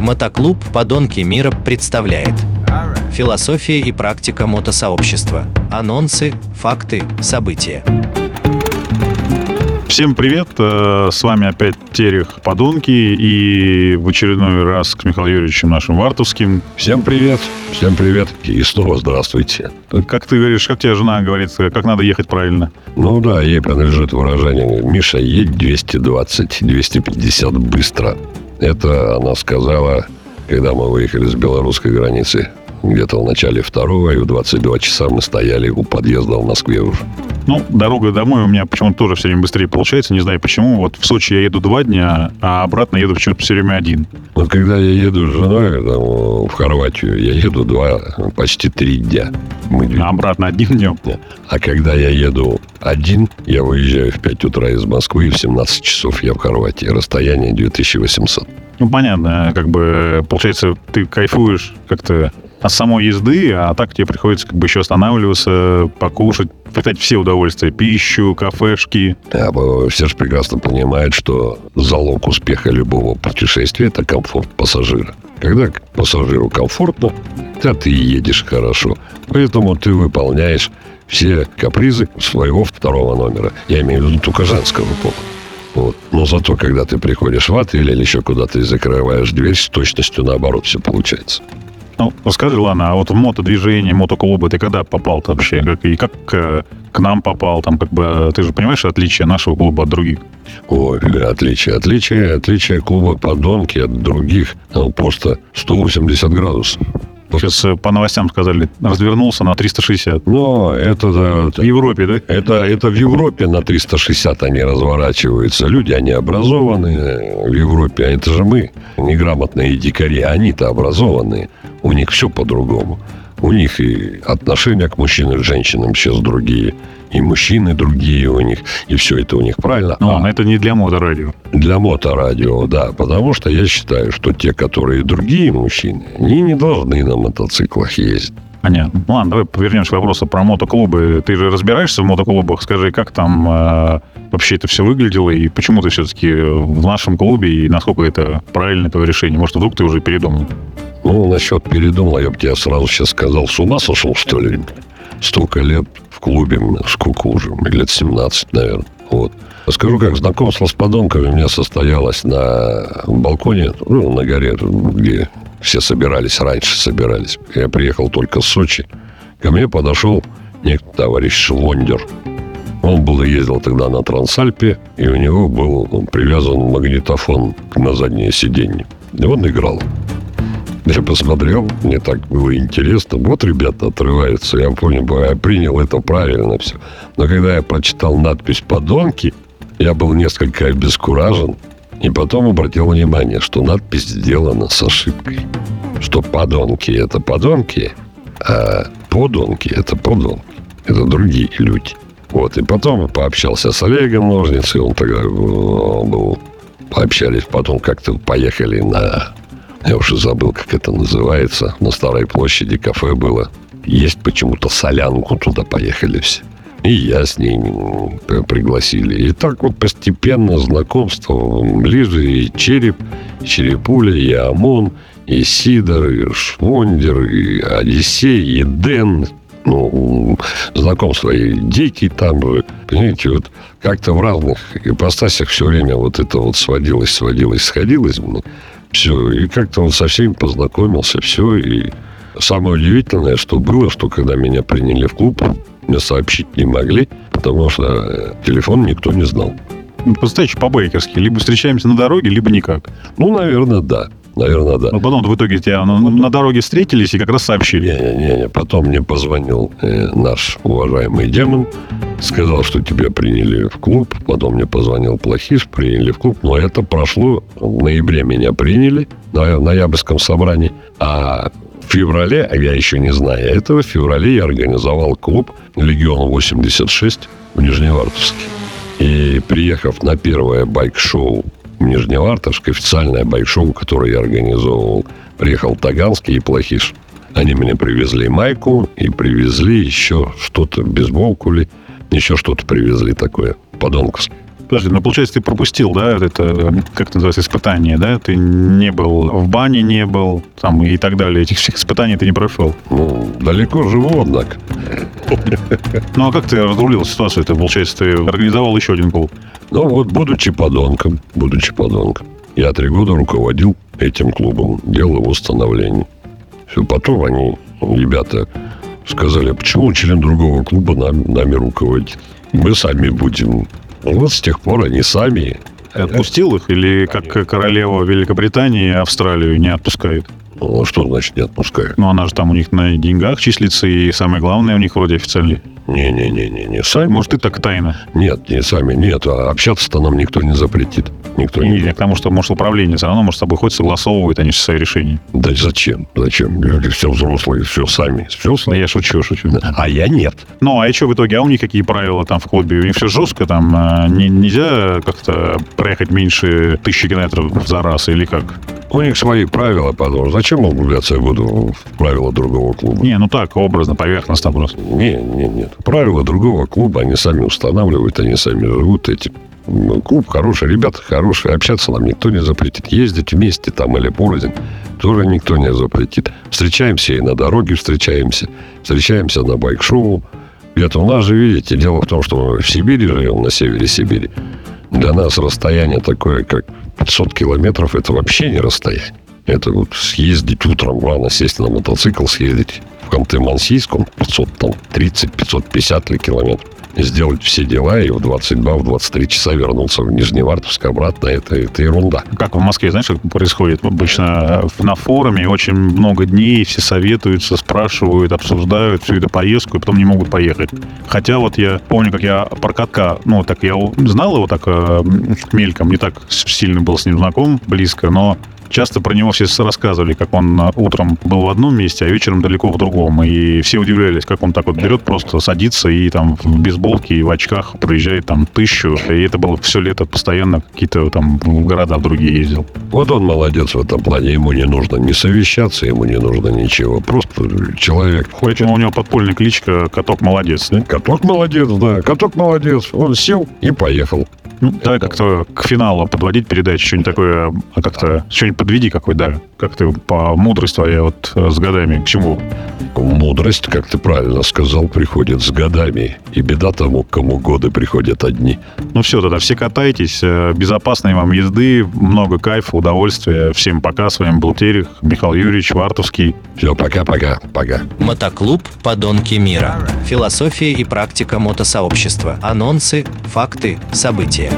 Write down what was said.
Мотоклуб «Подонки мира» представляет Философия и практика мотосообщества. Анонсы, факты, события. Всем привет, э, с вами опять Терех Подонки и в очередной раз с Михаилом Юрьевичем нашим Вартовским. Всем привет, всем привет и снова здравствуйте. Как ты говоришь, как тебе жена говорит, как надо ехать правильно? Ну да, ей принадлежит выражение «Миша, едь 220-250 быстро». Это она сказала, когда мы выехали с белорусской границы. Где-то в начале второго, и в 22 часа мы стояли у подъезда в Москве уже. Ну, дорога домой у меня почему-то тоже все время быстрее получается, не знаю почему. Вот в Сочи я еду два дня, а обратно еду почему-то все время один. Вот когда я еду с женой там, в Хорватию, я еду два, почти три дня. Мы... А обратно одним днем? А когда я еду один, я выезжаю в 5 утра из Москвы, и в 17 часов я в Хорватии. Расстояние 2800. Ну, понятно, как бы, получается, ты кайфуешь как-то от самой езды, а так тебе приходится как бы еще останавливаться, покушать, пытать все удовольствия, пищу, кафешки. Да, все же прекрасно понимают, что залог успеха любого путешествия – это комфорт пассажира. Когда пассажиру комфортно, то ты едешь хорошо. Поэтому ты выполняешь все капризы своего второго номера. Я имею в виду только женского пола. Вот. Но зато, когда ты приходишь в отель или еще куда-то и закрываешь дверь, с точностью наоборот все получается. Ну, расскажи, ладно, а вот в мотодвижение, мотоклубы ты когда попал-то вообще? Как, и как к, к нам попал? Там как бы, ты же понимаешь отличие нашего клуба от других? Ой, отличие, отличие, отличие клуба подонки от других ну, просто 180 градусов. Сейчас э, по новостям сказали, развернулся на 360. Но это... Да, в Европе, да? Это, это в Европе на 360 они разворачиваются. Люди, они образованные в Европе. А это же мы, неграмотные дикари. Они-то образованные. У них все по-другому. У них и отношения к мужчинам, к женщинам сейчас другие. И мужчины другие у них. И все это у них правильно. Но а это не для моторадио. Для моторадио, да. Потому что я считаю, что те, которые другие мужчины, они не должны на мотоциклах ездить. Понятно. Ну ладно, давай вернемся к вопросу про мотоклубы. Ты же разбираешься в мотоклубах. Скажи, как там э, вообще это все выглядело и почему ты все-таки в нашем клубе и насколько это правильное твое решение? Может, вдруг ты уже передумал? Ну, насчет передумал, я бы тебе сразу сейчас сказал, с ума сошел, что ли? Столько лет в клубе, сколько уже, лет 17, наверное. Вот. Скажу, как знакомство с подонками у меня состоялось на балконе, ну, на горе, где все собирались, раньше собирались. Я приехал только с Сочи. Ко мне подошел некто товарищ Шлондер. Он был ездил тогда на Трансальпе, и у него был привязан магнитофон на заднее сиденье. И он играл. Я посмотрел, мне так было интересно. Вот ребята отрываются. Я понял, я принял это правильно все. Но когда я прочитал надпись «Подонки», я был несколько обескуражен. И потом обратил внимание, что надпись сделана с ошибкой. Что подонки – это подонки, а подонки – это подонки. Это другие люди. Вот, и потом пообщался с Олегом Ножницей, он тогда был, пообщались, потом как-то поехали на я уже забыл, как это называется. На Старой площади кафе было. Есть почему-то солянку, туда поехали все. И я с ней пригласили. И так вот постепенно знакомство ближе. И Череп, и Черепуля, и Амон, и Сидор, и Швондер, и Одиссей, и Дэн. Ну, знакомство и дети там, понимаете, вот как-то в разных ипостасях все время вот это вот сводилось, сводилось, сходилось. Все, и как-то он со всеми познакомился, все, и самое удивительное, что было, что когда меня приняли в клуб, мне сообщить не могли, потому что э, телефон никто не знал. Ну, Представляешь, по-байкерски. Либо встречаемся на дороге, либо никак. Ну, наверное, да. Наверное, да. Но потом в итоге тебя на, на дороге встретились и как раз сообщили. Не-не-не, потом мне позвонил э, наш уважаемый демон, сказал, что тебя приняли в клуб. Потом мне позвонил Плохиш, приняли в клуб. Но это прошло, в ноябре меня приняли на ноябрьском собрании. А в феврале, а я еще не знаю этого, в феврале я организовал клуб «Легион 86» в Нижневартовске. И приехав на первое байк-шоу в Нижневартовск, официальное байк-шоу, которое я организовывал, приехал Таганский и Плохиш. Они мне привезли майку и привезли еще что-то, бейсболку ли, еще что-то привезли такое, подонковское. Подожди, ну получается, ты пропустил, да, это, как это называется, испытание, да? Ты не был в бане, не был, там, и так далее. Этих всех испытаний ты не прошел. Ну, далеко живу, однако. Ну, а как ты разрулил ситуацию? Это, получается, ты организовал еще один клуб. Ну вот, будучи подонком, будучи подонком, я три года руководил этим клубом, делал его становление. Все, потом они, ребята, сказали, «А почему член другого клуба нами, нами руководит? Мы сами будем. Вот с тех пор они сами. Отпустил их или как королева Великобритании Австралию не отпускает? Ну, что значит не отпускают? Ну, она же там у них на деньгах числится, и самое главное у них вроде официальный. Не-не-не, не сами. Может, ты так тайно? Нет, не сами, нет. А общаться-то нам никто не запретит. Никто не... Не, потому что, может, управление все равно, может, с тобой хоть согласовывает, они же свои решения. Да зачем? Зачем? Люди все взрослые, все сами. Все Да сами. я шучу, шучу. А я нет. Ну, а и что в итоге? А у них какие правила там в клубе? У них все жестко, там э, не- нельзя как-то проехать меньше тысячи километров за раз или как? У них свои правила, потому зачем углубляться я буду в правила другого клуба? Не, ну так, образно, поверхностно просто. Не, не, нет. Правила другого клуба они сами устанавливают, они сами живут этим. Ну, клуб хороший, ребята хорошие, общаться нам никто не запретит. Ездить вместе там или порознь тоже никто не запретит. Встречаемся и на дороге встречаемся, встречаемся на байк-шоу. Где-то у нас же, видите, дело в том, что мы в Сибири живем, на севере Сибири. Для нас расстояние такое, как 500 километров, это вообще не расстояние. Это вот съездить утром рано, сесть на мотоцикл, съездить в Ханты-Мансийск, он 500, там, 30, 550 ли километров. И сделать все дела и в 22, в 23 часа вернуться в Нижневартовск обратно, это, это ерунда. Как в Москве, знаешь, как происходит? Обычно э, на форуме очень много дней, все советуются, спрашивают, обсуждают всю эту поездку, и потом не могут поехать. Хотя вот я помню, как я про ну, так я знал его так э, мельком, не так сильно был с ним знаком, близко, но часто про него все рассказывали, как он э, утром был в одном месте, а вечером далеко в другом. И все удивлялись, как он так вот берет, просто садится и там в бейсболке и в очках проезжает там тысячу. И это было все лето постоянно какие-то там в города другие ездил. Вот он молодец в этом плане, ему не нужно не совещаться, ему не нужно ничего. Просто человек. Поэтому у него подпольная кличка «Каток молодец». да? Каток молодец, да, каток молодец. Он сел и поехал. Ну, давай как-то к финалу подводить передачу, что-нибудь такое, а как-то, что-нибудь подведи какой, да, как ты по мудрость твоя вот э, с годами, к чему? Мудрость, как ты правильно сказал, приходит с годами. И беда тому, кому годы приходят одни. Ну все, тогда все катайтесь, э, безопасной вам езды, много кайфа, удовольствия, всем пока, с вами был Терех, Михаил Юрьевич, Вартовский. Все, пока-пока, пока. Мотоклуб «Подонки мира». Философия и практика мотосообщества. Анонсы, факты, события.